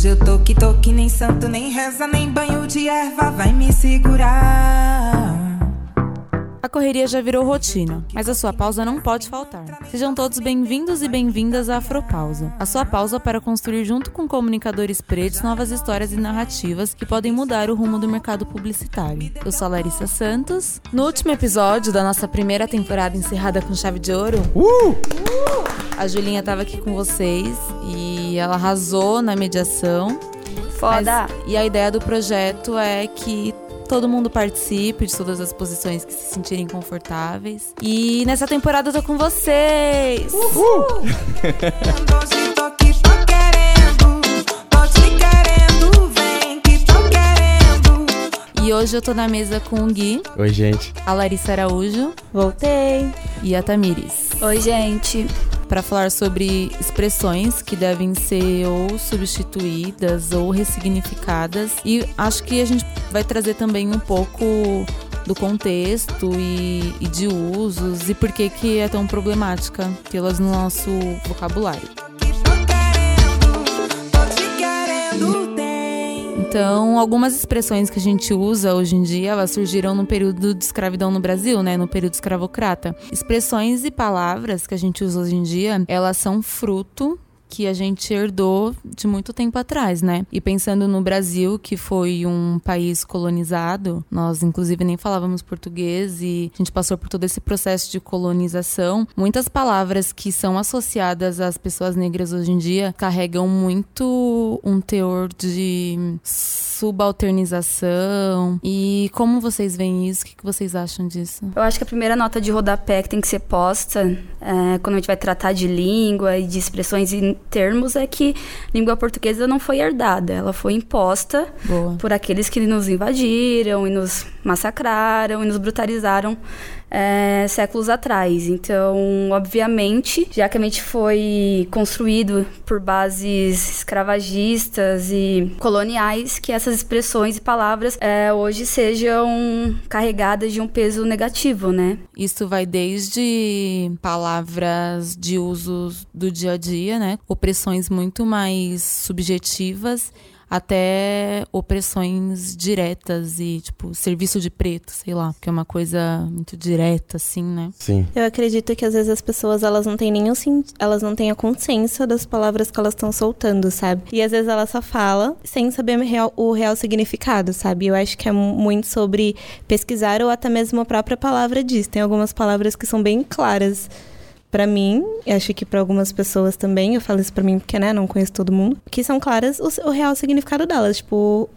Hoje eu tô que tô que nem santo, nem reza, nem banho de erva vai me segurar. A correria já virou rotina, mas a sua pausa não pode faltar. Sejam todos bem-vindos e bem-vindas à Afropausa, a sua pausa para construir junto com comunicadores pretos novas histórias e narrativas que podem mudar o rumo do mercado publicitário. Eu sou a Larissa Santos. No último episódio da nossa primeira temporada encerrada com chave de ouro, Uh! a Julinha estava aqui com vocês e ela arrasou na mediação. Foda! Mas- e a ideia do projeto é que todo mundo participe de todas as posições que se sentirem confortáveis. E nessa temporada eu tô com vocês! Hoje tô que tô querendo, tô te querendo, vem que tô querendo. E hoje eu tô na mesa com o Gui, Oi, gente. a Larissa Araújo Voltei! e a Tamires. Oi, gente! Para falar sobre expressões que devem ser ou substituídas ou ressignificadas. E acho que a gente vai trazer também um pouco do contexto e, e de usos e por que, que é tão problemática tê-las no nosso vocabulário. Então, algumas expressões que a gente usa hoje em dia, elas surgiram no período de escravidão no Brasil, né, no período escravocrata. Expressões e palavras que a gente usa hoje em dia, elas são fruto que a gente herdou de muito tempo atrás, né? E pensando no Brasil, que foi um país colonizado, nós inclusive nem falávamos português e a gente passou por todo esse processo de colonização. Muitas palavras que são associadas às pessoas negras hoje em dia carregam muito um teor de subalternização. E como vocês veem isso? O que vocês acham disso? Eu acho que a primeira nota de rodapé que tem que ser posta é, quando a gente vai tratar de língua e de expressões e termos é que língua portuguesa não foi herdada, ela foi imposta Boa. por aqueles que nos invadiram e nos massacraram e nos brutalizaram é, séculos atrás. Então, obviamente, já que a gente foi construído por bases escravagistas e coloniais, que essas expressões e palavras é, hoje sejam carregadas de um peso negativo, né? Isso vai desde palavras de usos do dia a dia, né? Opressões muito mais subjetivas até opressões diretas e tipo serviço de preto, sei lá, que é uma coisa muito direta assim, né? Sim. Eu acredito que às vezes as pessoas elas não têm nenhum elas não têm a consciência das palavras que elas estão soltando, sabe? E às vezes ela só fala sem saber o real, o real significado, sabe? Eu acho que é mu- muito sobre pesquisar ou até mesmo a própria palavra diz. Tem algumas palavras que são bem claras Pra mim, e acho que pra algumas pessoas também, eu falo isso pra mim porque, né, não conheço todo mundo, que são claras o, o real significado delas. Tipo,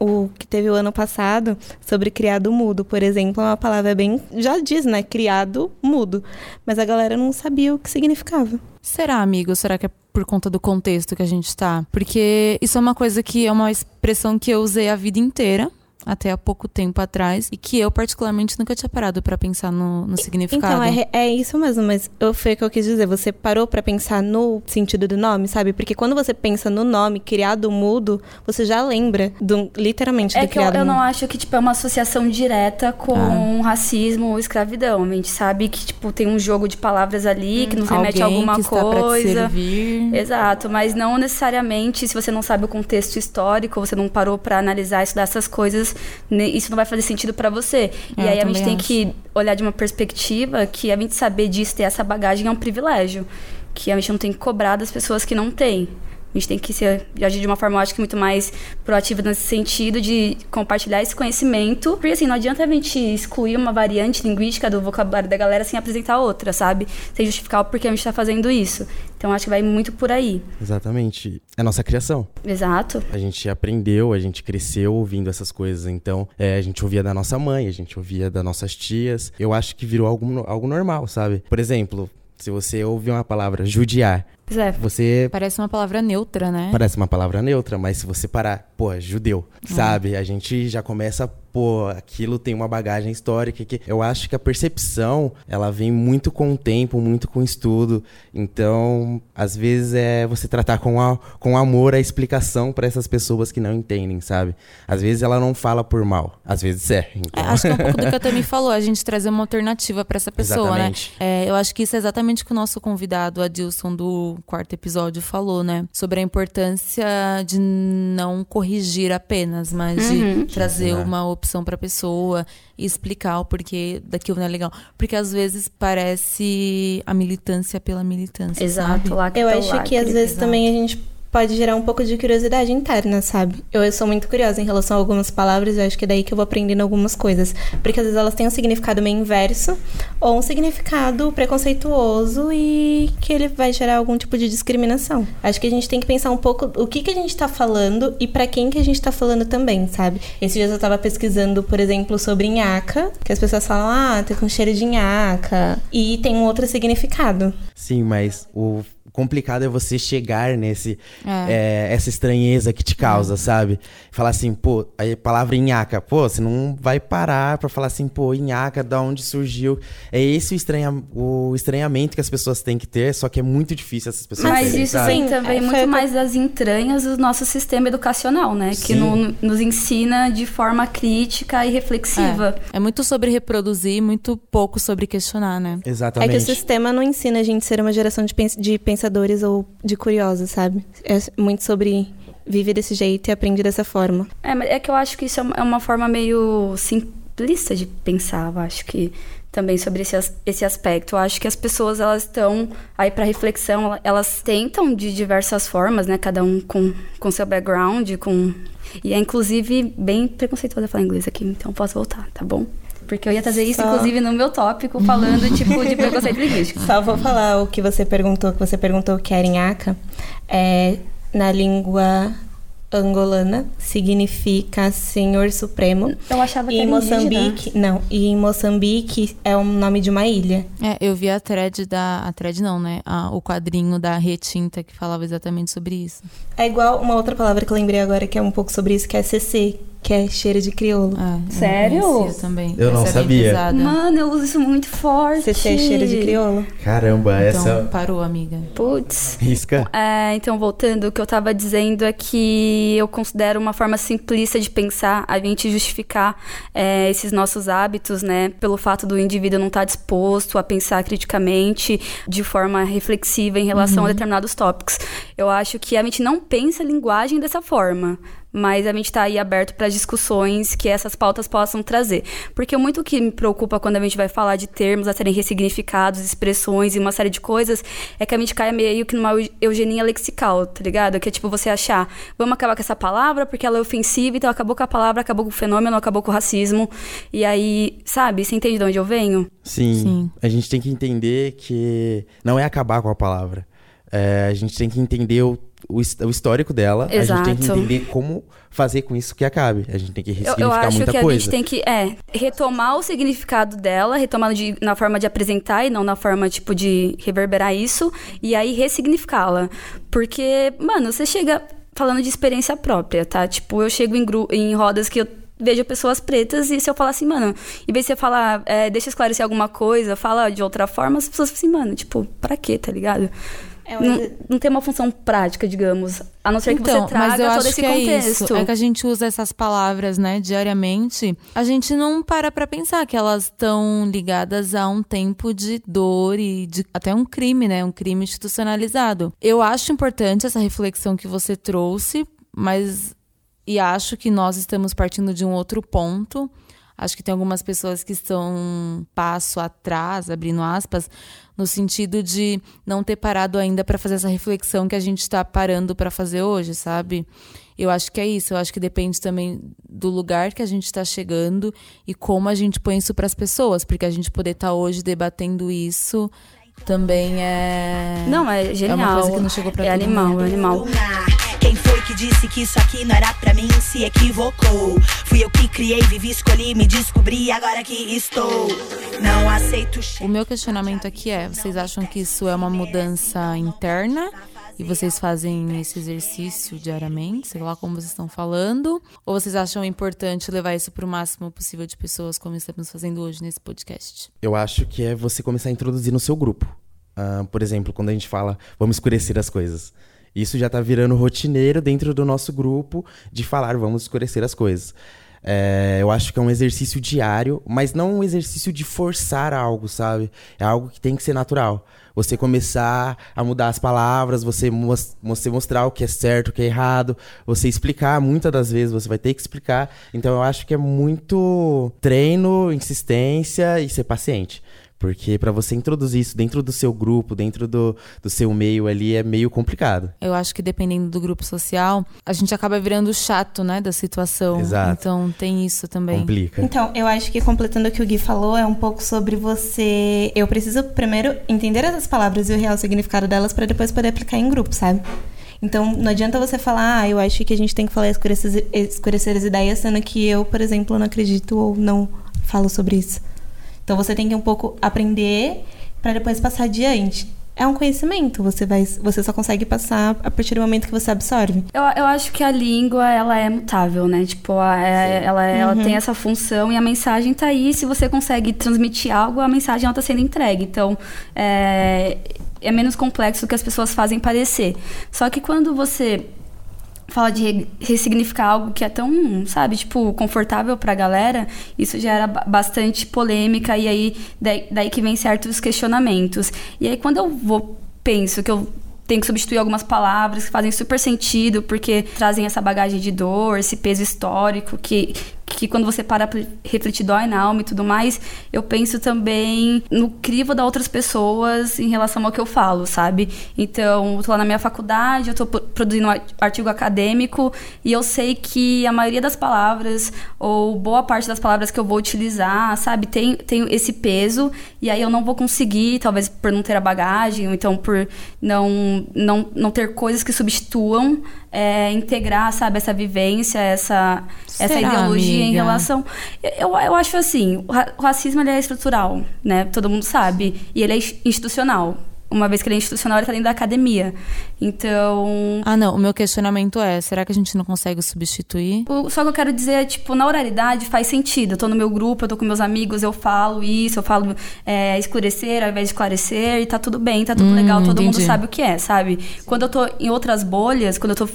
o que teve o ano passado sobre criado mudo, por exemplo, é uma palavra bem. Já diz, né? Criado mudo. Mas a galera não sabia o que significava. Será, amigo? Será que é por conta do contexto que a gente tá? Porque isso é uma coisa que é uma expressão que eu usei a vida inteira. Até há pouco tempo atrás, e que eu, particularmente, nunca tinha parado pra pensar no, no significado. Então, é, é isso mesmo, mas eu, foi o que eu quis dizer. Você parou pra pensar no sentido do nome, sabe? Porque quando você pensa no nome criado mudo, você já lembra do, literalmente É do que eu, criado eu mudo. não acho que, tipo, é uma associação direta com racismo ou escravidão. A gente sabe que, tipo, tem um jogo de palavras ali que nos remete a Alguém alguma que está pra te coisa. servir. Exato, mas não necessariamente, se você não sabe o contexto histórico, você não parou pra analisar, estudar essas coisas, isso não vai fazer sentido pra você. É, e aí a gente tem acho. que olhar de uma perspectiva que a gente saber disso, ter essa bagagem é um privilégio, que a gente não tem que cobrar das pessoas que não têm. A gente tem que ser, agir de uma forma, acho que muito mais proativa nesse sentido de compartilhar esse conhecimento. Porque assim, não adianta a gente excluir uma variante linguística do vocabulário da galera sem apresentar outra, sabe? Sem justificar o porquê a gente tá fazendo isso. Então acho que vai muito por aí. Exatamente. É a nossa criação. Exato. A gente aprendeu, a gente cresceu ouvindo essas coisas. Então, é, a gente ouvia da nossa mãe, a gente ouvia das nossas tias. Eu acho que virou algo, algo normal, sabe? Por exemplo, se você ouvir uma palavra judiar, Pois é. você Parece uma palavra neutra, né? Parece uma palavra neutra, mas se você parar, pô, é judeu, sabe? A gente já começa, pô, aquilo tem uma bagagem histórica que eu acho que a percepção, ela vem muito com o tempo, muito com o estudo. Então, às vezes é você tratar com, a, com amor a explicação para essas pessoas que não entendem, sabe? Às vezes ela não fala por mal, às vezes é. Então, É, acho que é um pouco do que a Tami falou, a gente trazer uma alternativa pra essa pessoa, Exatamente. né? É, eu acho que isso é exatamente o que o nosso convidado, Adilson, do quarto episódio falou, né? Sobre a importância de não corrigir apenas, mas Uhum. de trazer Ensinar. uma opção pra pessoa e explicar o porquê daquilo não é legal. Porque às vezes parece a militância pela militância. Exato, sabe? lá Eu acho que às vezes exato. também a gente pode gerar um pouco de curiosidade interna, sabe? Eu sou muito curiosa em relação a algumas palavras, eu acho que é daí que eu vou aprendendo algumas coisas. Porque às vezes elas têm um significado meio inverso, ou um significado preconceituoso e que ele vai gerar algum tipo de discriminação. Acho que a gente tem que pensar um pouco o que, que a gente tá falando e pra quem que a gente tá falando também, sabe? Esses dias eu tava pesquisando, por exemplo, sobre nhaca, que as pessoas falam, ah, tem com cheiro de nhaca, e tem um outro significado. Sim, mas o complicado é você chegar nesse É. é, essa estranheza que te causa, sabe? Falar assim, pô, a palavra nhaca, pô, você não vai parar pra falar assim, pô, nhaca, da onde surgiu? É esse o, estranha, o estranhamento que as pessoas têm que ter, só que é muito difícil essas pessoas Mas terem, isso sabe? vem Sim, também é, muito mais das entranhas do nosso sistema educacional, né? Que no- nos ensina de forma crítica e reflexiva. É, é muito sobre reproduzir, muito pouco sobre questionar, né? É que Exatamente. o sistema não ensina a gente a ser uma geração de, pens- de pensadores ou de curiosos, sabe? É muito sobre vive desse jeito e aprende dessa forma. É, é que eu acho que isso é uma- é uma forma meio simplista de pensar, eu acho que também sobre esse, esse aspecto. Eu acho que as pessoas elas estão aí para reflexão, ela- elas tentam de diversas formas, né, cada um com com seu background, com e é inclusive bem preconceituosa falar inglês aqui, então posso voltar, tá bom? Porque eu ia trazer isso, Só- inclusive, no meu tópico, falando, tipo, de preconceito linguístico. Só vou falar o que você perguntou, que você perguntou que era nhaca. É, na língua angolana, significa Senhor Supremo. Eu achava E que em era indígena. Moçambique, não, e em Moçambique é o nome de uma ilha. É, eu vi a thread da. A thread não, né? A- o quadrinho da Retinta que falava exatamente sobre isso. É igual uma outra palavra que eu lembrei agora que é um pouco sobre isso, que é CC, que é cheiro de crioulo. É, eu Sério? conhecia também. Eu não Essa é bem sabia. Mano, eu uso isso muito forte. CC é cheiro de crioulo. Caramba, Então, essa parou, amiga. Putz. risca. É, então, voltando, o que eu tava dizendo é que eu considero uma forma simplista de pensar a gente justificar é, esses nossos hábitos, né, pelo fato do indivíduo não estar disposto a pensar criticamente de forma reflexiva em relação a determinados tópicos. Eu acho que a gente não pensa a linguagem dessa forma. Mas a gente está aí aberto para discussões que essas pautas possam trazer. Porque muito que me preocupa quando a gente vai falar de termos a serem ressignificados, expressões e uma série de coisas, é que a gente cai meio que numa eu- eugenia lexical, tá ligado? Que é tipo você achar, vamos acabar com essa palavra porque ela é ofensiva, então acabou com a palavra, acabou com o fenômeno, acabou com o racismo. E aí, sabe, você entende de onde eu venho? Sim, Sim. A gente tem que entender que não é acabar com a palavra. É, a gente tem que entender o, o, o histórico dela. A gente tem que Exato. entender como fazer com isso que acabe. A gente tem que Eu, ressignificar eu acho muita que a coisa. gente tem que é, retomar o significado dela, retomar de- na forma de apresentar e não na forma, tipo, de reverberar isso, e aí ressignificá-la. Porque, mano, você chega falando de experiência própria, tá? Tipo, eu chego em, em rodas que eu vejo pessoas pretas e se eu falar assim, mano, em vez de você falar, é, deixa eu esclarecer alguma coisa, fala de outra forma, as pessoas falam assim, mano, tipo, pra quê, tá ligado? É, Não, não tem uma função prática, digamos. A não ser que Então, você traga mas eu todo acho esse que é contexto. isso. É que a gente usa essas palavras, né, diariamente. A gente não para pra pensar que elas estão ligadas a um tempo de dor e de até um crime, né, um crime institucionalizado. Eu acho importante essa reflexão que você trouxe, mas e acho que nós estamos partindo de um outro ponto. Acho que tem algumas pessoas que estão um passo atrás, abrindo aspas, no sentido de não ter parado ainda para fazer essa reflexão que a gente está parando para fazer hoje, sabe? Eu acho que é isso. Eu acho que depende também do lugar que a gente está chegando e como a gente põe isso para as pessoas, porque a gente poder estar hoje debatendo isso também é Não, é genial. É uma coisa que não chegou pra É animal, mundo. é animal. Quem foi que disse que isso aqui não era pra mim? Se equivocou. Fui eu que criei, vivi, escolhi, me descobri, agora que estou. Não aceito O meu questionamento aqui é: vocês acham que isso é uma mudança interna? E vocês fazem esse exercício diariamente, sei lá como vocês estão falando? Ou vocês acham importante levar isso para o máximo possível de pessoas, como estamos fazendo hoje nesse podcast? Eu acho que é você começar a introduzir no seu grupo. Ah, por exemplo, quando a gente fala, vamos escurecer as coisas. Isso já tá virando rotineiro dentro do nosso grupo de falar, vamos escurecer as coisas. É, eu acho que é um exercício diário, mas não um exercício de forçar algo, sabe? É algo que tem que ser natural. Você começar a mudar as palavras, você, mos- você mostrar o que é certo, o que é errado, você explicar, muitas das vezes você vai ter que explicar. Então eu acho que é muito treino, insistência e ser paciente. Porque pra você introduzir isso dentro do seu grupo, dentro do, do seu meio ali, é meio complicado. Eu acho que dependendo do grupo social, a gente acaba virando chato, né, da situação. Exato. Então tem isso também. Complica. Então, eu acho que completando o que o Gui falou, é um pouco sobre você. Eu preciso primeiro entender essas palavras e o real significado delas para depois poder aplicar em grupo, sabe? Então, não adianta você falar, ah, eu acho que a gente tem que falar escurecer, escurecer as ideias, sendo que eu, por exemplo, não acredito ou não falo sobre isso. Então, você tem que um pouco aprender para depois passar adiante. É um conhecimento, você vai, você só consegue passar a partir do momento que você absorve. Eu, eu acho que a língua, ela é mutável, né? Tipo, a- é- ela, ela tem essa função e a mensagem tá aí. Se você consegue transmitir algo, a mensagem ela tá sendo entregue. Então, é, é menos complexo do que as pessoas fazem parecer. Só que quando você fala de re- ressignificar algo que é tão, sabe, tipo, confortável pra galera, isso gera ba- bastante polêmica e aí daí, daí que vem certos questionamentos. E aí quando eu vou penso que eu tenho que substituir algumas palavras que fazem super sentido porque trazem essa bagagem de dor, esse peso histórico que que quando você para pra refletir dói na alma e tudo mais, eu penso também no crivo das outras pessoas em relação ao que eu falo, sabe? Então, eu tô lá na minha faculdade, eu tô pro- produzindo um ar- artigo acadêmico e eu sei que a maioria das palavras, ou boa parte das palavras que eu vou utilizar, sabe, tem, tem esse peso, e aí eu não vou conseguir, talvez por não ter a bagagem, ou então por não, não, não ter coisas que substituam, é, integrar, sabe, essa vivência, essa, essa Será, ideologia em amiga? relação. Eu, eu acho assim, o, ra- o racismo ele é estrutural, né? Todo mundo sabe. E ele é ins- institucional. Uma vez que ele é institucional, ele tá dentro da academia. Então. Ah, não. O meu questionamento é: será que a gente não consegue substituir? o- Só que eu quero dizer, é, tipo, na oralidade faz sentido. Eu tô no meu grupo, eu tô com meus amigos, eu falo isso, eu falo é, escurecer ao invés de esclarecer, e tá tudo bem, tá tudo Hum, legal, todo mundo entendi. sabe o que é, sabe? Quando eu tô em outras bolhas, quando eu tô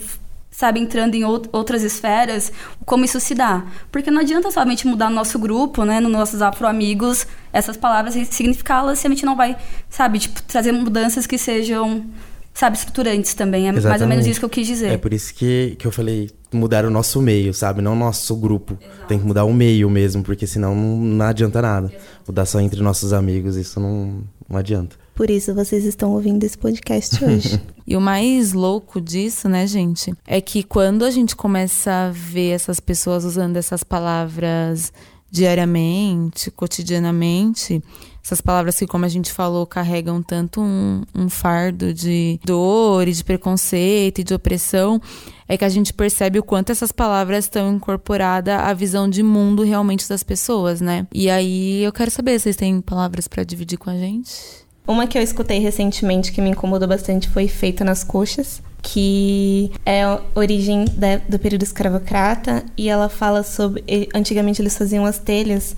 sabe, entrando em out- outras esferas, como isso se dá. Porque não adianta somente mudar no nosso grupo, né, nos nossos afro-amigos, essas palavras e significá-las se a gente não vai, sabe, tipo, trazer mudanças que sejam, sabe, estruturantes também. É mais ou menos Exatamente. isso que eu quis dizer. É por isso que, que eu falei mudar o nosso meio, sabe? Não o nosso grupo. Tem que mudar o meio mesmo, porque senão não, não adianta nada. Mudar só entre nossos amigos, isso não, não adianta. Por isso vocês estão ouvindo esse podcast hoje. E o mais louco disso, né, gente, é que quando a gente começa a ver essas pessoas usando essas palavras diariamente, cotidianamente, essas palavras que, como a gente falou, carregam tanto um, um fardo de dor e de preconceito e de opressão, é que a gente percebe o quanto essas palavras estão incorporadas à visão de mundo realmente das pessoas, né? E aí eu quero saber, vocês têm palavras pra dividir com a gente? Uma que eu escutei recentemente que me incomodou bastante foi Feita nas Coxas, que é a origem da- do período escravocrata e ela fala sobre. Antigamente eles faziam as telhas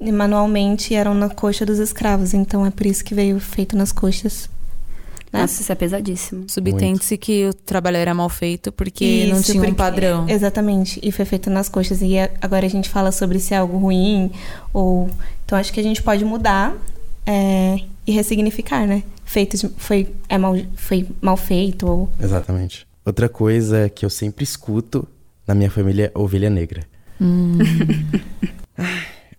manualmente e eram na coxa dos escravos, então é por isso que veio Feito nas Coxas. né? Nossa, isso é pesadíssimo. Subtende-se que o trabalho era mal feito porque não Isso, tinha um porque- padrão. Exatamente, e foi feito nas coxas. E a- agora a gente fala sobre se é algo ruim ou. Então acho que a gente pode mudar é, e ressignificar, né? Feito de- foi, é mal, foi mal feito ou. Exatamente. Outra coisa que eu sempre escuto na minha família é ovelha negra.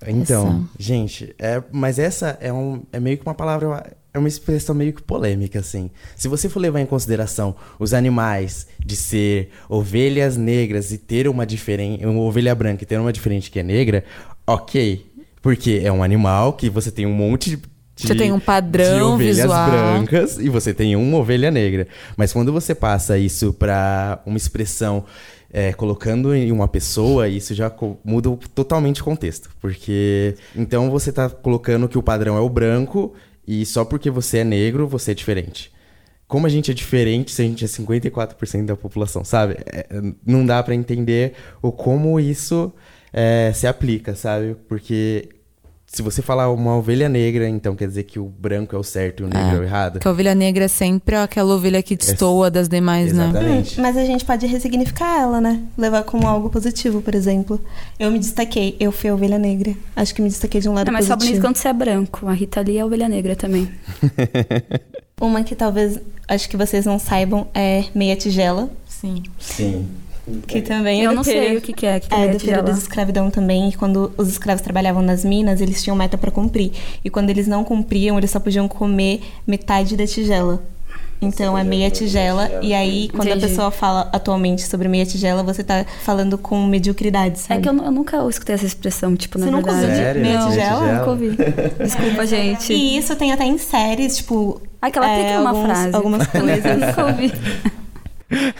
Então, Essa. gente, é, mas essa é, um, é meio que uma palavra, é uma expressão meio que polêmica, assim. Se você for levar em consideração os animais de ser ovelhas negras e ter uma diferente, uma ovelha branca e ter uma diferente que é negra, ok. Porque é um animal que você tem um monte Você tem um padrão de ovelhas visual. brancas e você tem uma ovelha negra. Mas quando você passa isso pra uma expressão é, colocando em uma pessoa, isso já muda totalmente o contexto. Porque então você tá colocando que o padrão é o branco e só porque você é negro, você é diferente. Como a gente é diferente se a gente é 54% da população, sabe? É, não dá pra entender o como isso é, se aplica, sabe? Porque se você falar uma ovelha negra, então quer dizer que o branco é o certo e o negro é, o errado? Que a ovelha negra é sempre aquela ovelha que destoa das demais, né? Exatamente. Mas a gente pode ressignificar ela, né? Levar como algo positivo, por exemplo. Eu me destaquei, eu fui a ovelha negra. Acho que me destaquei de um lado Não, mas só bonito positivo. quando você é branco. A Rita Lee é a ovelha negra também. Uma que talvez, acho que vocês não saibam, é meia tigela. Sim. Sim. Que também é Eu não sei o que, que é. Que que É, é do período da escravidão também, e quando os escravos trabalhavam nas minas, eles tinham meta pra cumprir. E quando eles não cumpriam, eles só podiam comer metade da tigela. Então é meia tigela, e aí quando Entendi. a pessoa fala atualmente sobre meia tigela, você tá falando com mediocridade, sabe? É que eu, eu nunca escutei essa expressão, tipo, Você na nunca verdade. ouviu de Sério? meia Meia tigela? tigela? Nunca ouvi. Desculpa, gente. E isso tem até em séries, tipo. Aquela é, tem uma alguns- frase. Algumas coisas. nunca ouvi.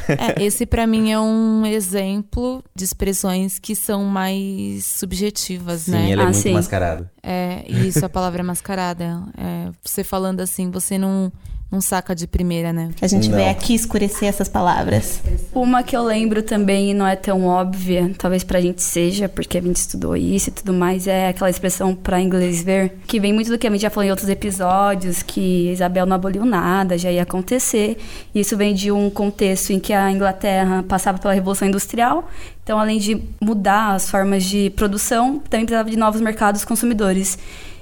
É, esse pra mim é um exemplo de expressões que são mais subjetivas, Sim, né? ele é Ah, muito sim. mascarado. É, isso, a palavra é mascarada. É, você falando assim, você não, não saca de primeira, né? A gente Não. veio aqui escurecer essas palavras. Uma que eu lembro também e não é tão óbvia, talvez pra gente seja, porque a gente estudou isso e tudo mais, é aquela expressão pra inglês ver, que vem muito do que a gente já falou em outros episódios, que Isabel não aboliu nada, já ia acontecer. Isso vem de um contexto em que a Inglaterra passava pela Revolução Industrial, então além de mudar as formas de produção, também precisava de novos mercados consumidores.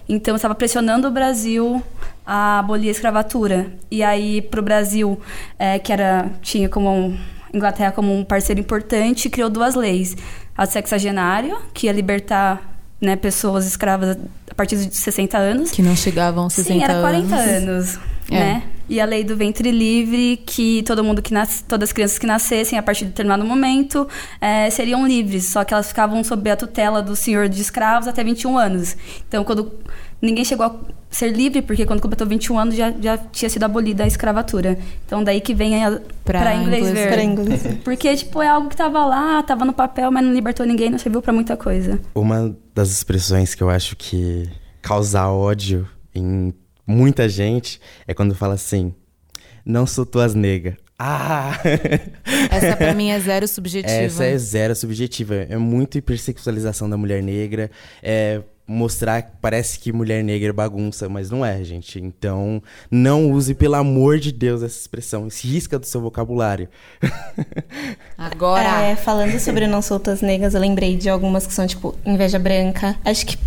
Então estava pressionando o Brasil a abolir a escravatura. E aí para o Brasil, eh, que era tinha como um- Inglaterra como um parceiro importante, criou duas leis: a do sexagenário, que ia libertar né, pessoas escravas a partir de 60 anos. Que não chegavam aos 60 Sim, era 40 anos. anos, É. né? E a lei do ventre livre, que todo mundo que nas... todas as crianças que nascessem a partir de determinado momento eh, seriam livres, só que elas ficavam sob a tutela do senhor de escravos até 21 anos. Então, quando ninguém chegou a ser livre, porque quando completou 21 anos já, já tinha sido abolida a escravatura. Então, daí que vem a Pra pra inglês inglês ver. Pra inglês. Porque, tipo, é algo que tava lá, tava no papel, mas não libertou ninguém, não serviu pra muita coisa. Uma das expressões que eu acho que causa ódio em muita gente é quando fala assim: Não sou tuas nega. Ah! Essa pra mim é zero subjetiva. Essa é zero subjetiva. É muito hipersexualização da mulher negra. É mostrar que parece que mulher negra é bagunça, mas não é, gente. Então, não use, pelo amor de Deus, essa expressão. Se risca do seu vocabulário. Agora. É, falando sobre não soltas negras, eu lembrei de algumas que são, tipo, inveja branca. Acho que,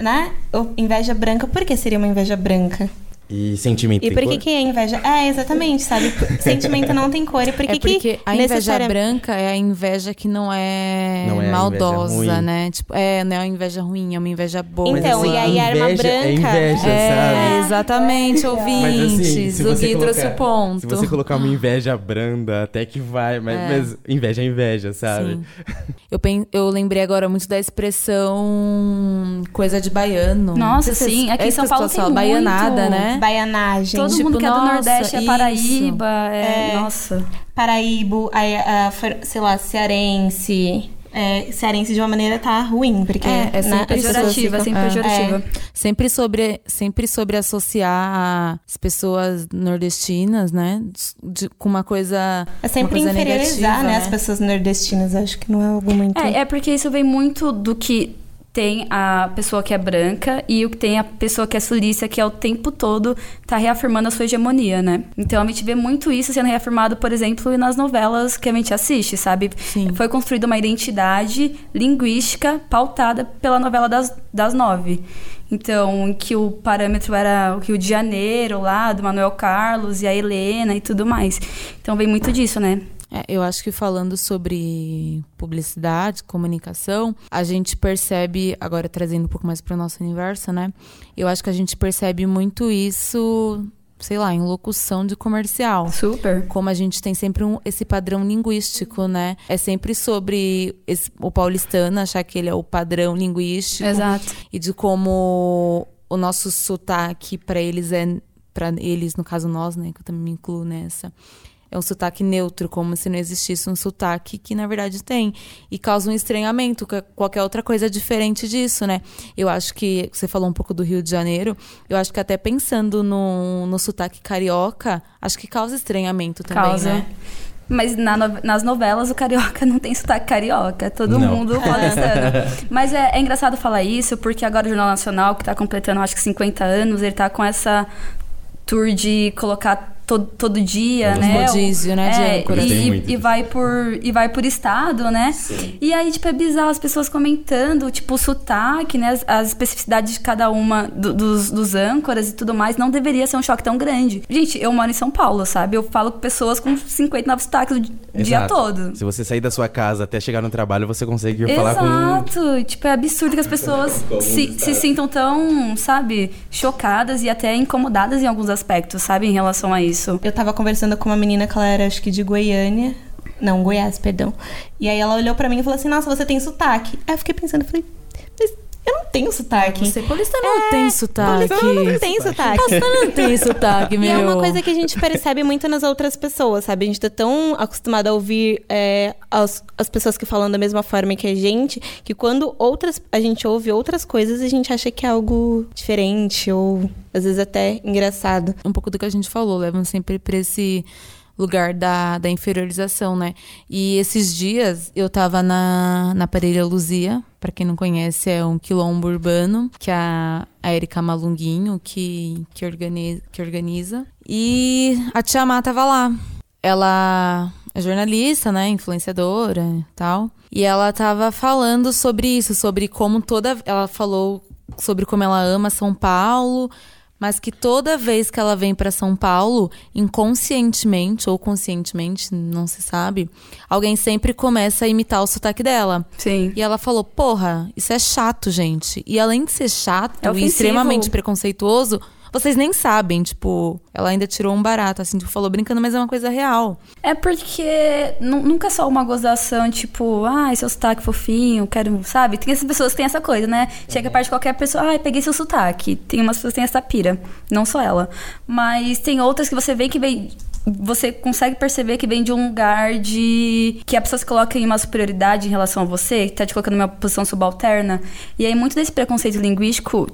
né? Inveja branca, por que seria uma inveja branca? E sentimento E por que que é inveja? É, exatamente, sabe? Sentimento não tem cor. E por que é porque que a inveja necessariamente- branca é a inveja que não é, Não é maldosa, né? Tipo, é, não é uma inveja ruim, é uma inveja boa. Mas, Então, assim, e aí a arma inveja É branca- inveja, É, sabe? exatamente, Mas ouvintes. assim, se o Gui trouxe o ponto. Se você colocar uma inveja branda, até que vai, mas, É. mas inveja é inveja, sabe? Sim. Eu, pen- eu lembrei agora muito da expressão coisa de baiano. Nossa, sim, aqui em é São Paulo tem baianada, muito. né? Baianagem. Todo tipo, mundo que é do Nordeste é. Paraíba, é, É. nossa. Paraíbo, aí, a, fer- sei lá, cearense. É, cearense de uma maneira tá ruim, porque. É, é né, sempre pessoas Pejorativa, ficam- sempre é. pejorativa. Sempre sobre, sempre sobre associar as pessoas nordestinas, né? de- com uma coisa. É sempre inferiorizar, negativa, né, as pessoas nordestinas. Acho que não é algo muito. É, é porque isso vem muito do que tem a pessoa que é branca e o que tem a pessoa que é sulista, que é o tempo todo tá reafirmando a sua hegemonia, né? Então a gente vê muito isso sendo reafirmado, por exemplo, nas novelas que a gente assiste, sabe? Sim. Foi construída uma identidade linguística pautada pela novela das, das nove. Então, em que o parâmetro era o Rio de Janeiro, lá, do Manuel Carlos e a Helena e tudo mais. Então vem muito disso, né? É, eu acho que falando sobre publicidade, comunicação, a gente percebe, agora trazendo um pouco mais para o nosso universo, né? Eu acho que a gente percebe muito isso, sei lá, em locução de comercial. Super. Como a gente tem sempre um- esse padrão linguístico, né? É sempre sobre esse- o paulistano achar que ele é o padrão linguístico Exato. e de como o nosso sotaque para eles é para eles no caso nós né que eu também me incluo nessa é um sotaque neutro como se não existisse um sotaque que na verdade tem e causa um estranhamento que qualquer outra coisa diferente disso né eu acho que você falou um pouco do Rio de Janeiro eu acho que até pensando no, no sotaque carioca acho que causa estranhamento também Causa. né Mas na no- nas novelas o carioca não tem sotaque carioca. Todo Não. mundo paulistano. Mas é, é engraçado falar isso, porque agora o Jornal Nacional, que tá completando acho que 50 anos, ele tá com essa tour de colocar todo, todo dia, Os né? rodízio, né, de É, e, e- e vai por e vai por estado, né? E aí, tipo, é bizarro as pessoas comentando, tipo, o sotaque, né? As, as especificidades de cada uma do- dos, dos âncoras e tudo mais. Não deveria ser um choque tão grande. Gente, eu moro em São Paulo, sabe? Eu falo com pessoas com 59 sotaques o di- dia Exato. todo. Se você sair da sua casa até chegar no trabalho, você consegue falar com. Exato. Tipo, é absurdo que as pessoas se, se sintam tão, sabe, chocadas e até incomodadas em alguns aspectos, sabe, em relação a isso. Eu tava conversando com uma menina que ela era, acho que de Goiânia. Não, Goiás, perdão. E aí ela olhou pra mim e falou assim: Nossa, você tem sotaque. Aí eu fiquei pensando, falei, tenho sotaque. Você paulistano não tem sotaque. Paulistano não tem sotaque. Paulistano não tem sotaque, E meu. é uma coisa que a gente percebe muito nas outras pessoas, sabe? A gente tá tão acostumado a ouvir é, as, as pessoas que falam da mesma forma que a gente, que quando outras a gente ouve outras coisas, a gente acha que é algo diferente ou às vezes até engraçado. um pouco do que a gente falou, levam sempre pra esse lugar da, da inferiorização, né? E esses dias eu tava na, na Pereira Luzia, pra quem não conhece, é um quilombo urbano, que a, a Erika Malunguinho que, que, organiza, que organiza. E a Tia Má tava lá. Ela é jornalista, né? Influenciadora e tal. E ela tava falando sobre isso, sobre como toda. Ela falou sobre como ela ama São Paulo, mas que toda vez que ela vem pra São Paulo, inconscientemente ou conscientemente, não se sabe, alguém sempre começa a imitar o sotaque dela. Sim. E ela falou: Porra, isso é chato, gente. E além de ser chato É e extremamente preconceituoso, vocês nem sabem. Tipo, ela ainda tirou um barato, assim, tipo, falou brincando, mas é uma coisa real. É porque nu- nunca é só uma gozação, tipo, ai, seu sotaque fofinho, quero, sabe? Tem essas pessoas que têm essa coisa, né? Chega perto de qualquer pessoa, ai, peguei seu sotaque. Tem umas pessoas que têm essa pira, não só ela. Mas tem outras que você vê que vem. Você consegue perceber que vem de um lugar de. que a pessoa se coloca em uma superioridade em relação a você, que tá te colocando em uma posição subalterna. E aí, muito desse preconceito linguístico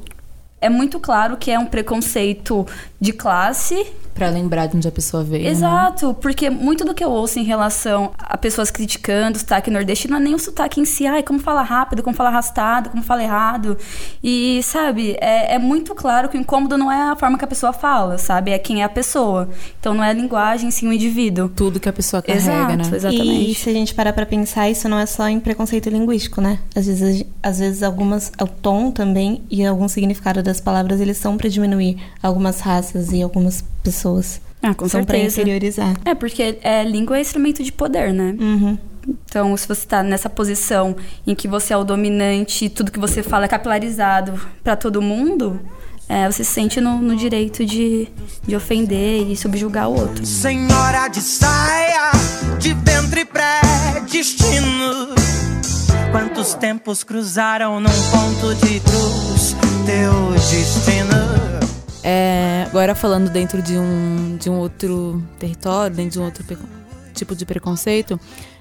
é muito claro que é um preconceito de classe, Pra lembrar de onde a pessoa veio. né? Exato, porque muito do que eu ouço em relação a pessoas criticando o sotaque nordestino não é nem o sotaque em si, ai, como fala rápido, como fala arrastado, como fala errado. E, sabe, é, é muito claro que o incômodo não é a forma que a pessoa fala, sabe? É quem é a pessoa. Então não é a linguagem, sim o indivíduo. Tudo que a pessoa carrega, Exato, né? exatamente. E se a gente parar pra pensar, isso não é só em preconceito linguístico, né? Às vezes, às vezes algumas, o tom também e algum significado das palavras, eles são pra diminuir algumas raças e algumas pessoas. Ah, com são pra certeza. inferiorizar. É, porque é, língua é instrumento de poder, né? Uhum. Então, se você tá nessa posição em que você é o dominante, tudo que você fala é capilarizado pra todo mundo, é, você se sente no, no direito de, de ofender e subjugar o outro. Senhora de saia, de ventre pré-destino. Quantos tempos cruzaram num ponto de cruz teu destino? É, agora falando dentro de um, de um outro território, dentro de um outro tipo de preconceito,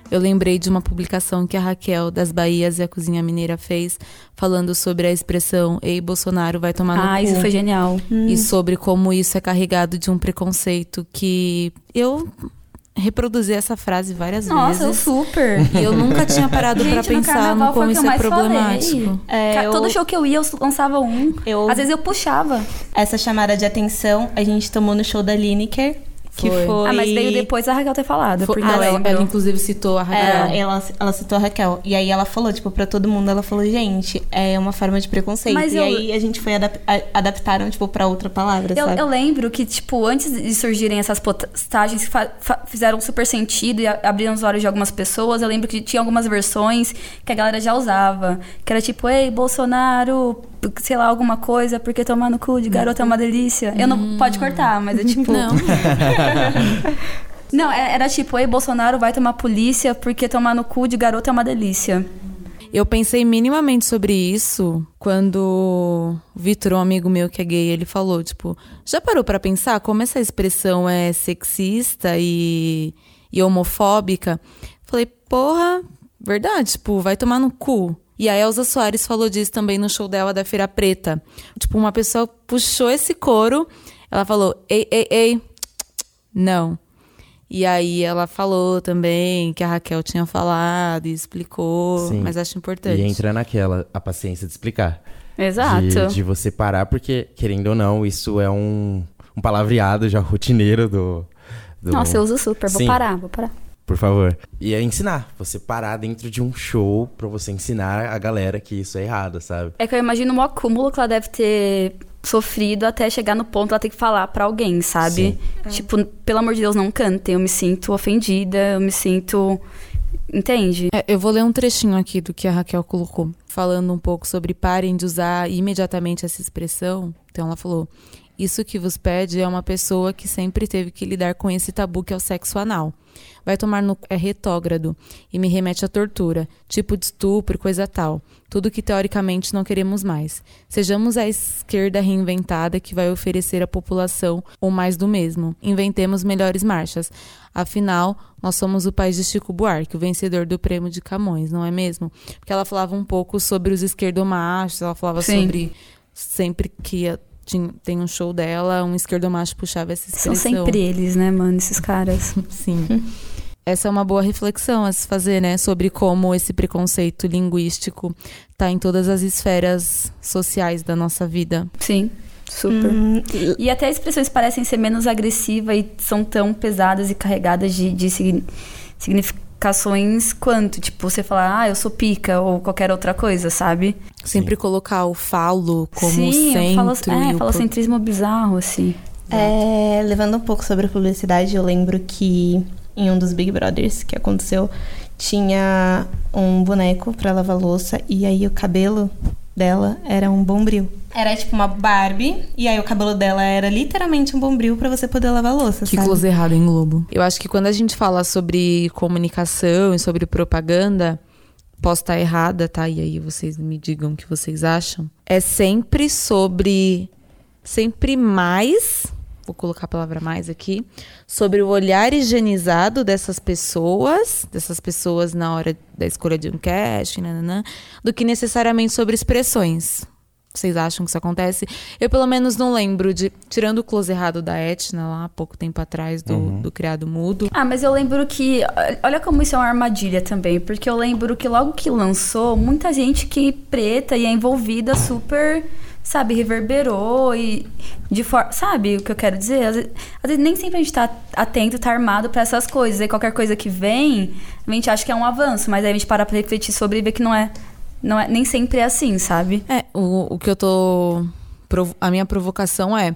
eu lembrei de uma publicação que a Raquel das Bahias e a Cozinha Mineira fez, falando sobre a expressão Ei, Bolsonaro vai tomar no Ah, cu. isso foi genial. E sobre como isso é carregado de um preconceito que eu reproduzi essa frase várias Nossa, eu vezes. super. E eu nunca tinha parado no pensar no foi como isso eu é problemático. É, eu- Todo show que eu ia, eu lançava um. Eu- Às vezes eu puxava. Essa chamada de atenção a gente tomou no show da Lineker, que Foi. foi... Ah, mas veio depois a Raquel ter falado. Foi- eu ela, ela inclusive citou a Raquel. É, ela, ela citou a Raquel. E aí ela falou, tipo, pra todo mundo, ela falou, gente, é uma forma de preconceito. Mas e eu- aí a gente foi adap adaptaram, tipo, pra outra palavra, Eu, sabe? eu lembro que, tipo, antes de surgirem essas postagens que fizeram super sentido e abriram os olhos de algumas pessoas, eu lembro que tinha algumas versões que a galera já usava. Que era tipo, ei, Bolsonaro, sei lá, alguma coisa, porque tomar no cu de garota é uma delícia. Eu não. Pode cortar, mas é tipo. Não. Não, é- era tipo, ei, Bolsonaro vai tomar polícia porque tomar no cu de garota é uma delícia. Eu pensei minimamente sobre isso quando o Vitor, um amigo meu que é gay, ele falou, tipo, já parou pra pensar como essa expressão é sexista e, e homofóbica? Falei, porra, verdade, tipo, vai tomar no cu. E a Elza Soares falou disso também no show dela da Feira Preta. Tipo, uma pessoa puxou esse coro, ela falou, ei, ei, ei, não. E aí ela falou também que a Raquel tinha falado e explicou, Sim. mas acho importante. E entra naquela, a paciência de explicar. Exato. De, de você parar, porque, querendo ou não, isso é um, um palavreado já rotineiro do. do- Nossa, eu uso super. Vou Sim. parar, vou parar. Por favor. E é ensinar. Você parar dentro de um show pra você ensinar a galera que isso é errado, sabe? É que eu imagino o acúmulo que ela deve ter sofrido até chegar no ponto ela ter que falar pra alguém, sabe? Tipo, pelo amor de Deus, não cantem. Eu me sinto ofendida, eu me sinto. Entende? É, eu vou ler um trechinho aqui do que a Raquel colocou, falando um pouco sobre parem de usar imediatamente essa expressão. Então ela falou: Isso que vos pede é uma pessoa que sempre teve que lidar com esse tabu que é o sexo anal. Vai tomar no é retógrado e me remete à tortura, tipo de estupro coisa tal. Tudo que teoricamente não queremos mais. Sejamos a esquerda reinventada que vai oferecer à população o mais do mesmo. Inventemos melhores marchas. Afinal, nós somos o país de Chico Buarque, o vencedor do prêmio de Camões, não é mesmo? Porque ela falava um pouco sobre os esquerdomachos, ela falava Sim. sobre sempre que ia- tinha, tem um show dela, um esquerdomacho puxava essa São expressão. sempre eles, né, mano? Esses caras. Sim. Essa é uma boa reflexão a se fazer, né? Sobre como esse preconceito linguístico tá em todas as esferas sociais da nossa vida. Sim, super. Hum, E até as expressões parecem ser menos agressivas e são tão pesadas e carregadas de, de signi- significações quanto, tipo, você falar, ah, eu sou pica, ou qualquer outra coisa, sabe? Sempre colocar o falo como Sim, centro. falo, e é, o falocentrismo bizarro, assim. É, levando um pouco sobre a publicidade, eu lembro que em um dos Big Brothers que aconteceu, tinha um boneco pra lavar louça e aí o cabelo dela era um bombril. Era tipo uma Barbie e aí o cabelo dela era literalmente um bombril pra você poder lavar louça, Que sabe? close errado, hein, Globo? Eu acho que quando a gente fala sobre comunicação e sobre propaganda, posso estar errada, tá? E aí vocês me digam o que vocês acham. É sempre sobre. Sempre mais. Vou colocar a palavra mais aqui. Sobre o olhar higienizado dessas pessoas, dessas pessoas na hora da escolha de um casting, nananã, do que necessariamente sobre expressões. Vocês acham que isso acontece? Eu, pelo menos, não lembro de. Tirando o close errado da Etna, lá há pouco tempo atrás, do, do criado mudo. Ah, mas eu lembro que. Olha como isso é uma armadilha também. Porque eu lembro que logo que lançou, muita gente que preta e é envolvida super. Sabe, reverberou e de forma. Sabe o que eu quero dizer? Às vezes, às vezes nem sempre a gente tá atento, tá armado pra essas coisas. E qualquer coisa que vem, a gente acha que é um avanço, mas aí a gente para pra refletir sobre e ver que não é. Não é nem sempre é assim, sabe? É, o, o que eu tô. A minha provocação é.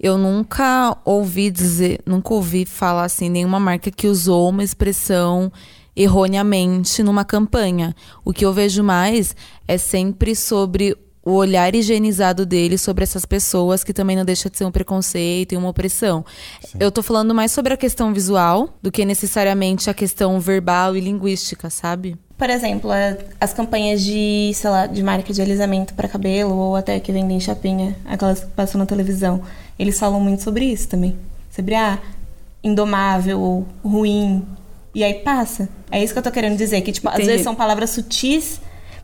Eu nunca ouvi dizer, nunca ouvi falar assim, nenhuma marca que usou uma expressão erroneamente numa campanha. O que eu vejo mais é sempre sobre o olhar higienizado dele sobre essas pessoas que também não deixa de ser um preconceito e uma opressão. Eu tô falando mais sobre a questão visual do que necessariamente a questão verbal e linguística, sabe? Por exemplo, as campanhas de, sei lá, de marca de alisamento para cabelo ou até que vendem chapinha, aquelas que passam na televisão, eles falam muito sobre isso também. Sobre, ah, indomável, ruim. E aí passa. É isso que eu tô querendo dizer, que, tipo, às Entendi. vezes são palavras sutis,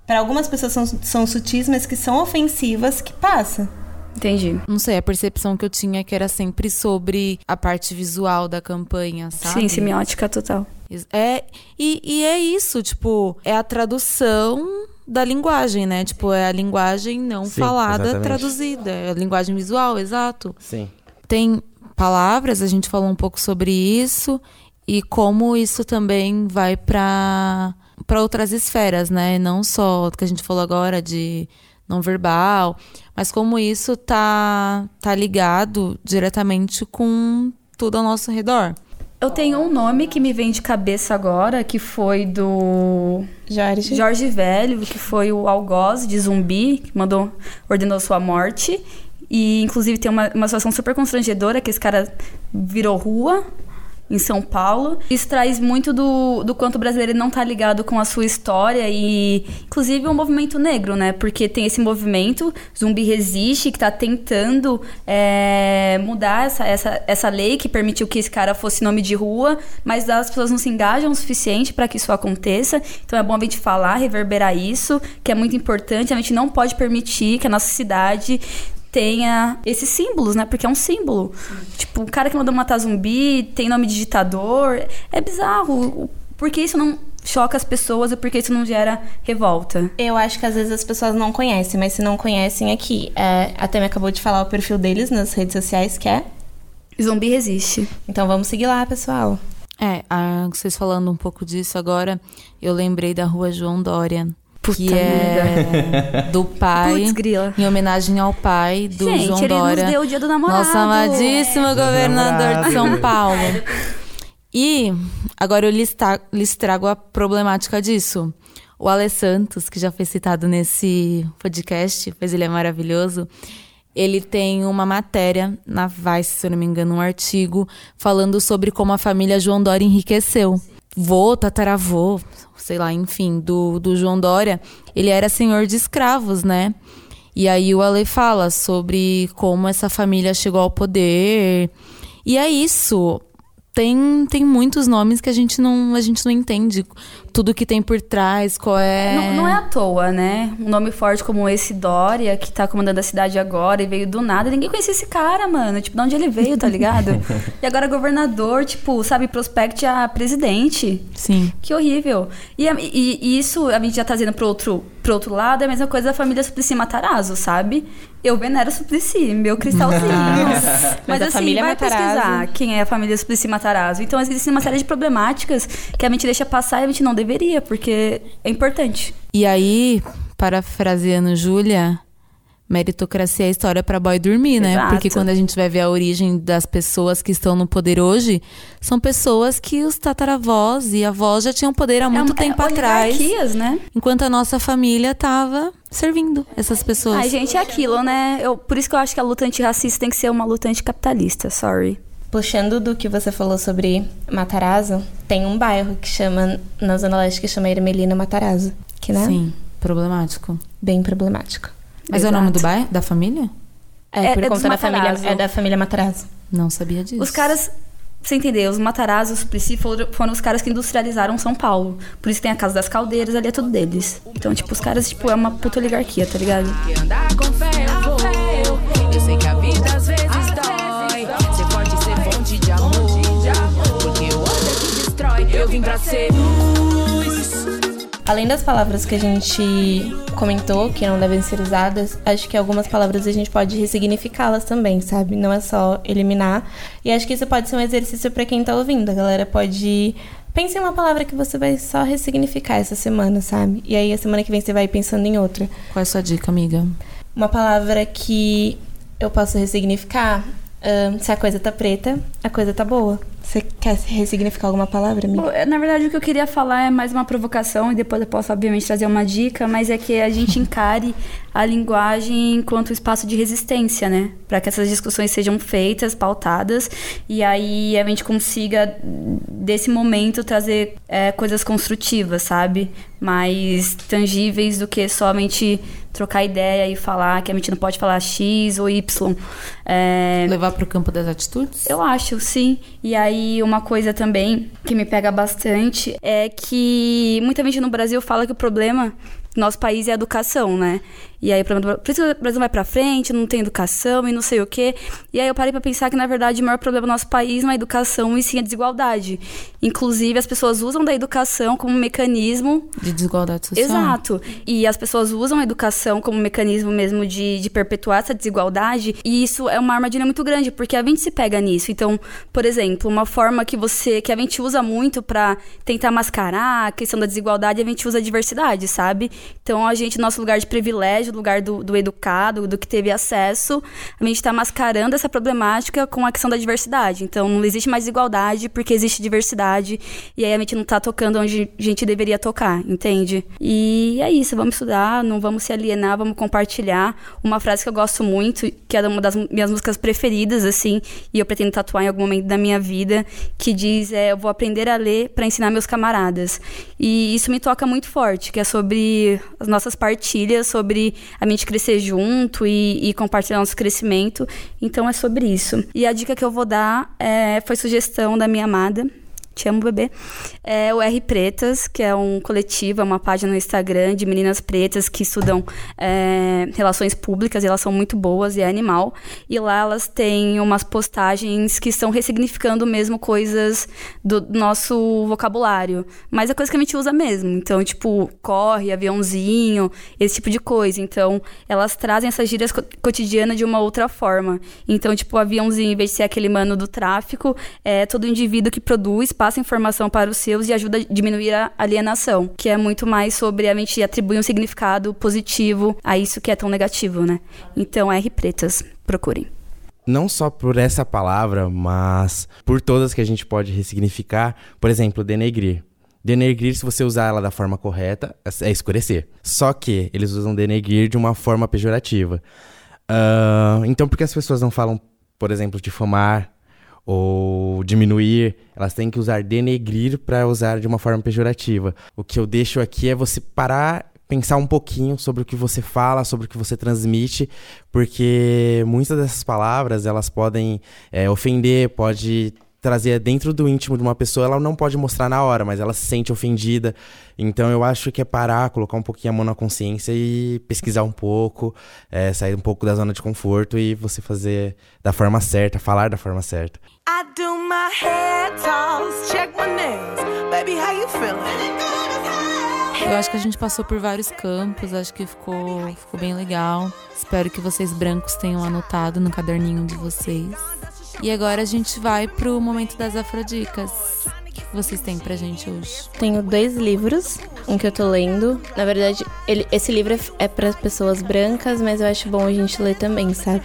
para algumas pessoas são, são sutis, mas que são ofensivas, que passa. Entendi. Não sei, a percepção que eu tinha é que era sempre sobre a parte visual da campanha, sabe? Sim, semiótica total. É, e, e é isso, tipo, é a tradução da linguagem, né? Tipo, é a linguagem não Sim, falada exatamente. traduzida. É a linguagem visual, exato. Sim. Tem palavras, a gente falou um pouco sobre isso, e como isso também vai para para outras esferas, né? Não só do que a gente falou agora de não verbal, mas como isso tá tá ligado diretamente com tudo ao nosso redor. Eu tenho um nome que me vem de cabeça agora, que foi do Jorge. Jorge Velho, que foi o algoz de zumbi, que mandou, ordenou sua morte. E, inclusive, tem uma, uma situação super constrangedora, que esse cara virou rua em São Paulo. Isso traz muito do, do quanto o brasileiro não tá ligado com a sua história e, inclusive, o movimento negro, né? Porque tem esse movimento, Zumbi Resiste, que tá tentando é, mudar essa, essa, essa lei que permitiu que esse cara fosse nome de rua, mas as pessoas não se engajam o suficiente para que isso aconteça. Então é bom a gente falar, reverberar isso, que é muito importante. A gente não pode permitir que a nossa cidade tenha esses símbolos, né? Porque é um símbolo. Tipo, o cara que mandou matar zumbi tem nome de ditador. É bizarro. Por que isso não choca as pessoas e por que isso não gera revolta? Eu acho que às vezes as pessoas não conhecem, mas se não conhecem aqui, é, a Temi acabou de falar o perfil deles nas redes sociais, que é. Zumbi resiste. Então vamos seguir lá, pessoal. É, a- vocês falando um pouco disso agora, eu lembrei da rua João Dória. Que é do pai, Putz, grila. em homenagem ao pai do Gente, João ele Dória. nos deu o dia do namorado. Nosso amadíssimo governador de São Paulo. E agora eu lhes, ta- lhes trago a problemática disso. O Ale Santos, que já foi citado nesse podcast, pois ele é maravilhoso, ele tem uma matéria na Vice, se eu não me engano, um artigo falando sobre como a família João Dória enriqueceu. Vô, tataravô, sei lá, enfim, do, do João Dória, ele era senhor de escravos, né? E aí o Ale fala sobre como essa família chegou ao poder. E é isso. Tem, tem muitos nomes que a gente não, a gente não entende tudo que tem por trás, qual é. Não, não é à toa, né? Um nome forte como esse Dória, que tá comandando a cidade agora e veio do nada. Ninguém conhecia esse cara, mano. Tipo, de onde ele veio, tá ligado? e agora governador, tipo, sabe, prospect a presidente. Sim. Que horrível. E, e- e isso a gente já trazendo pro outro, pro outro lado, é a mesma coisa da família Suplicy Matarazzo, sabe? Eu venero Suplicy, meu cristalzinho. Mas Mas, a assim, família vai Matarazzo- pesquisar quem é a família Suplicy Matarazzo. Então existe uma série de problemáticas que a gente deixa passar e a gente não deveria, porque é importante. E aí, parafraseando Júlia, meritocracia é história pra boy dormir, né? Exato. Porque quando a gente vai ver a origem das pessoas que estão no poder hoje, são pessoas que os tataravós e avós já tinham poder há muito é, tempo é atrás. né? Enquanto a nossa família tava servindo essas pessoas. Ai, gente, é aquilo, né? Eu, por isso que eu acho que a luta antirracista tem que ser uma luta anticapitalista, sorry. Puxando do que você falou sobre Matarazzo, tem um bairro que chama, na Zona Leste, que chama Ermelina Matarazzo. Que, né? Sim, problemático. Bem problemático. Mas é o Exato. nome do bairro? Da família? É, É- por é conta da família, Matarazzo. é da família Matarazzo. Não sabia disso. Os caras, você entendeu? Os Matarazzo, os Plicy foram, foram os caras que industrializaram São Paulo. Por isso tem a Casa das Caldeiras, ali é tudo deles. Então, tipo, os caras, tipo, é uma puta oligarquia, tá ligado? Que andar com fé eu sei que a vida às vezes dói. Você pode ser fonte de amor. Porque o ódio é que destrói. Eu vim pra ser. Além das palavras que a gente comentou, que não devem ser usadas, acho que algumas palavras a gente pode ressignificá-las também, sabe? Não é só eliminar. E acho que isso pode ser um exercício pra quem tá ouvindo. A galera pode. Pense em uma palavra que você vai só ressignificar essa semana, sabe? E aí a semana que vem você vai pensando em outra. Qual é a sua dica, amiga? Uma palavra que eu posso ressignificar. se a coisa tá preta, a coisa tá boa. Você quer ressignificar alguma palavra, amiga? É, Na verdade, o que eu queria falar é mais uma provocação, e depois eu posso, obviamente, trazer uma dica, mas é que a gente encare a linguagem enquanto espaço de resistência, né? Para que essas discussões sejam feitas, pautadas, e aí a gente consiga, desse momento, trazer é, coisas construtivas, sabe? Mais tangíveis do que somente trocar ideia e falar que a gente não pode falar X ou Y. É, Levar pro campo das atitudes? eu acho, sim. E aí, uma coisa também que me pega bastante é que muita gente no Brasil fala que o problema do nosso país é a educação, né? E aí, o problema do- por isso que o Brasil vai pra frente, não tem educação e não sei o quê. E aí, eu parei pra pensar que, na verdade, o maior problema do nosso país não é a educação e sim a desigualdade. Inclusive, as pessoas usam da educação como um mecanismo De desigualdade social? Exato. E as pessoas usam a educação como mecanismo mesmo de, de perpetuar essa desigualdade. E isso é uma armadilha muito grande, porque a gente se pega nisso. Então, por exemplo, uma forma que você. que a gente usa muito pra tentar mascarar a questão da desigualdade, a gente usa a diversidade, sabe? Então a gente, nosso lugar de privilégio, lugar do, do educado, do que teve acesso, a gente tá mascarando essa problemática com a questão da diversidade. Então não existe mais desigualdade porque existe diversidade. E aí a gente não tá tocando onde a gente deveria tocar, entende? E é isso, vamos estudar, não vamos se alienar, vamos compartilhar. Uma frase que eu gosto muito, que é uma das minhas músicas preferidas, assim, e eu pretendo tatuar em algum momento da minha vida, que diz: é, Eu vou aprender a ler para ensinar meus camaradas. E isso me toca muito forte, que é sobre as nossas partilhas, sobre a gente crescer junto e, e compartilhar nosso crescimento. Então é sobre isso. E a dica que eu vou dar é, foi sugestão da minha amada Te amo, bebê. É o R Pretas, que é um coletivo, é uma página no Instagram de meninas pretas que estudam é, relações públicas e elas são muito boas e é animal. E lá elas têm umas postagens que estão ressignificando mesmo coisas do nosso vocabulário. Mas é coisa que a gente usa mesmo. Então, tipo, corre, aviãozinho, esse tipo de coisa. Então, elas trazem essas gírias co cotidianas de uma outra forma. Então, tipo, aviãozinho, em vez de ser aquele mano do tráfico, é todo indivíduo que produz, passa informação para os seus e ajuda a diminuir a alienação, que é muito mais sobre a gente atribuir um significado positivo a isso que é tão negativo, né? Então, R Pretas, procurem. Não só por essa palavra, mas por todas que a gente pode ressignificar. Por exemplo, denegrir. Denegrir, se você usar ela da forma correta, é escurecer. Só que eles usam denegrir de uma forma pejorativa. Uh, então, por que as pessoas não falam, por exemplo, difamar ou diminuir, elas têm que usar denegrir para usar de uma forma pejorativa. O que eu deixo aqui é você parar, pensar um pouquinho sobre o que você fala, sobre o que você transmite, porque muitas dessas palavras elas podem é, ofender, pode trazer dentro do íntimo de uma pessoa, ela não pode mostrar na hora, mas ela se sente ofendida. Então eu acho que é parar, colocar um pouquinho a mão na consciência e pesquisar um pouco, é, sair um pouco da zona de conforto e você fazer da forma certa, falar da forma certa. I do my hair toss, check my nails. Baby, how you feeling? Eu acho que a gente passou por vários campos, acho que ficou, ficou bem legal. Espero que vocês brancos tenham anotado no caderninho de vocês. E agora a gente vai pro momento das afrodicas. O que vocês têm pra gente hoje? Tenho dois livros, um que eu tô lendo. Na verdade, ele, esse livro é, é para pessoas brancas, mas eu acho bom a gente ler também, sabe?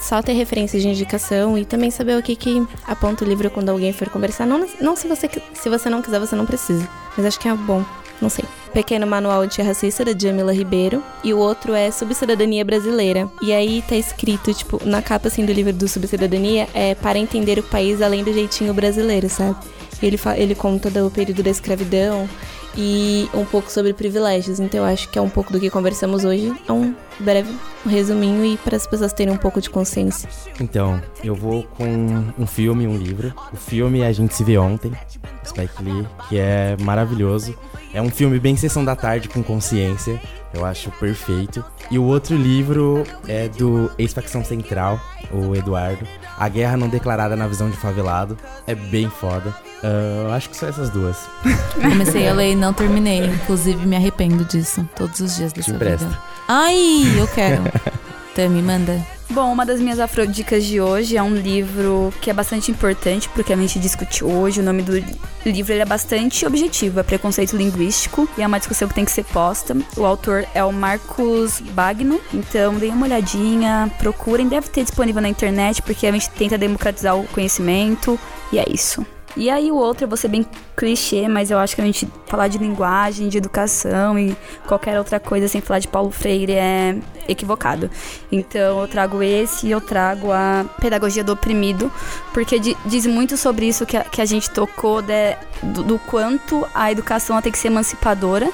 Só ter referências de indicação e também saber o que, que aponta o livro quando alguém for conversar. Não, não se, você, se você não quiser, você não precisa. Mas acho que é bom não sei. Pequeno Manual Antirracista, da Jamila Ribeiro. E o outro é Subcidadania Brasileira. E aí tá escrito, tipo, na capa assim do livro do Subcidadania, é para entender o país além do jeitinho brasileiro, sabe? Ele, ele conta do período da escravidão e um pouco sobre privilégios. Então eu acho que é um pouco do que conversamos hoje. É um breve resuminho e para as pessoas terem um pouco de consciência. Então, eu vou com um filme, um livro. O filme A Gente Se Vê Ontem, Spike Lee, que é maravilhoso. É um filme bem sessão da tarde com consciência. Eu acho perfeito. E o outro livro é do ex-facção central, o Eduardo. A Guerra Não Declarada na Visão de Favelado. É bem foda. Uh, acho que são essas duas. Comecei a ler e não terminei. Inclusive, me arrependo disso. Todos os dias dessa vida. Ai, eu quero. Então, me manda. Bom, uma das minhas afrodicas de hoje é um livro que é bastante importante porque a gente discute hoje. O nome do livro é bastante objetivo, é Preconceito Linguístico, e é uma discussão que tem que ser posta. O autor é o Marcos Bagno, então deem uma olhadinha, procurem, deve ter disponível na internet porque a gente tenta democratizar o conhecimento, e é isso. E aí o outro, eu vou ser bem clichê, mas eu acho que a gente falar de linguagem, de educação e qualquer outra coisa sem falar de Paulo Freire é equivocado. Então eu trago esse e eu trago a pedagogia do oprimido, porque diz muito sobre isso que a, que a gente tocou de, do, do quanto a educação tem que ser emancipadora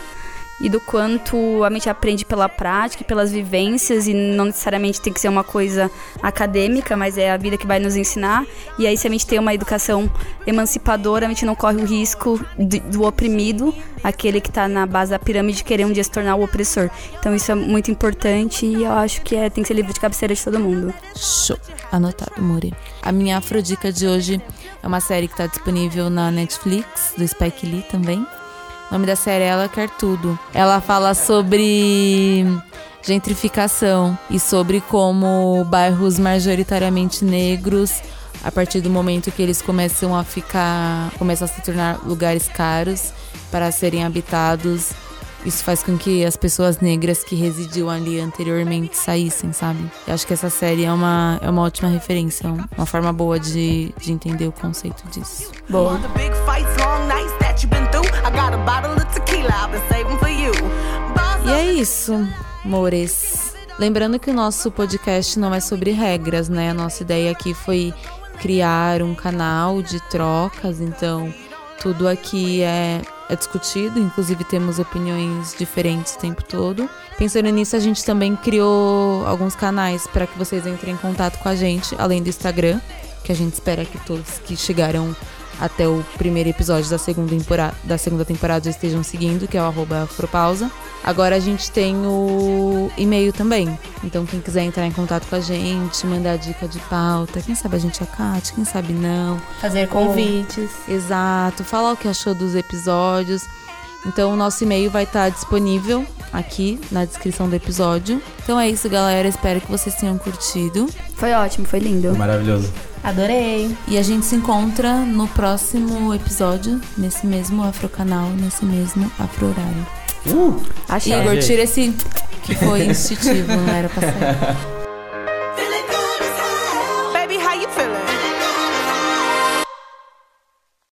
e do quanto a gente aprende pela prática, pelas vivências e não necessariamente tem que ser uma coisa acadêmica, mas é a vida que vai nos ensinar. E aí se a gente tem uma educação emancipadora, a gente não corre o risco do, do oprimido, aquele que está na base da pirâmide querer um dia se tornar o opressor. Então isso é muito importante e eu acho que é, tem que ser livro de cabeceira de todo mundo. Show. Anotado, Muri. A minha afrodica de hoje é uma série que está disponível na Netflix, do Spike Lee também. O nome da série é Ela Quer Tudo. Ela fala sobre gentrificação e sobre como bairros majoritariamente negros, a partir do momento que eles começam a ficar, começam a se tornar lugares caros para serem habitados, isso faz com que as pessoas negras que residiam ali anteriormente saíssem, sabe? Eu acho que essa série é uma, é uma ótima referência, uma forma boa de, de entender o conceito disso. Boa. E é isso, mores. Lembrando que o nosso podcast não é sobre regras, né? A nossa ideia aqui foi criar um canal de trocas, então tudo aqui é, é discutido, inclusive temos opiniões diferentes o tempo todo. Pensando nisso, a gente também criou alguns canais para que vocês entrem em contato com a gente, além do Instagram, que a gente espera que todos que chegaram até o primeiro episódio da segunda temporada, da segunda temporada já estejam seguindo, que é o arroba Afropausa. Agora a gente tem o e-mail também. Então quem quiser entrar em contato com a gente, mandar dica de pauta, quem sabe a gente acate, quem sabe não. Fazer convites. Exato, falar o que achou dos episódios. Então o nosso e-mail vai estar disponível aqui na descrição do episódio. Então é isso, galera. Espero que vocês tenham curtido. Foi ótimo, foi lindo. Maravilhoso. Adorei. E a gente se encontra no próximo episódio, nesse mesmo Afrocanal, nesse mesmo Afro Horário. Achei. Igor, tira esse que foi instintivo, não era pra sair.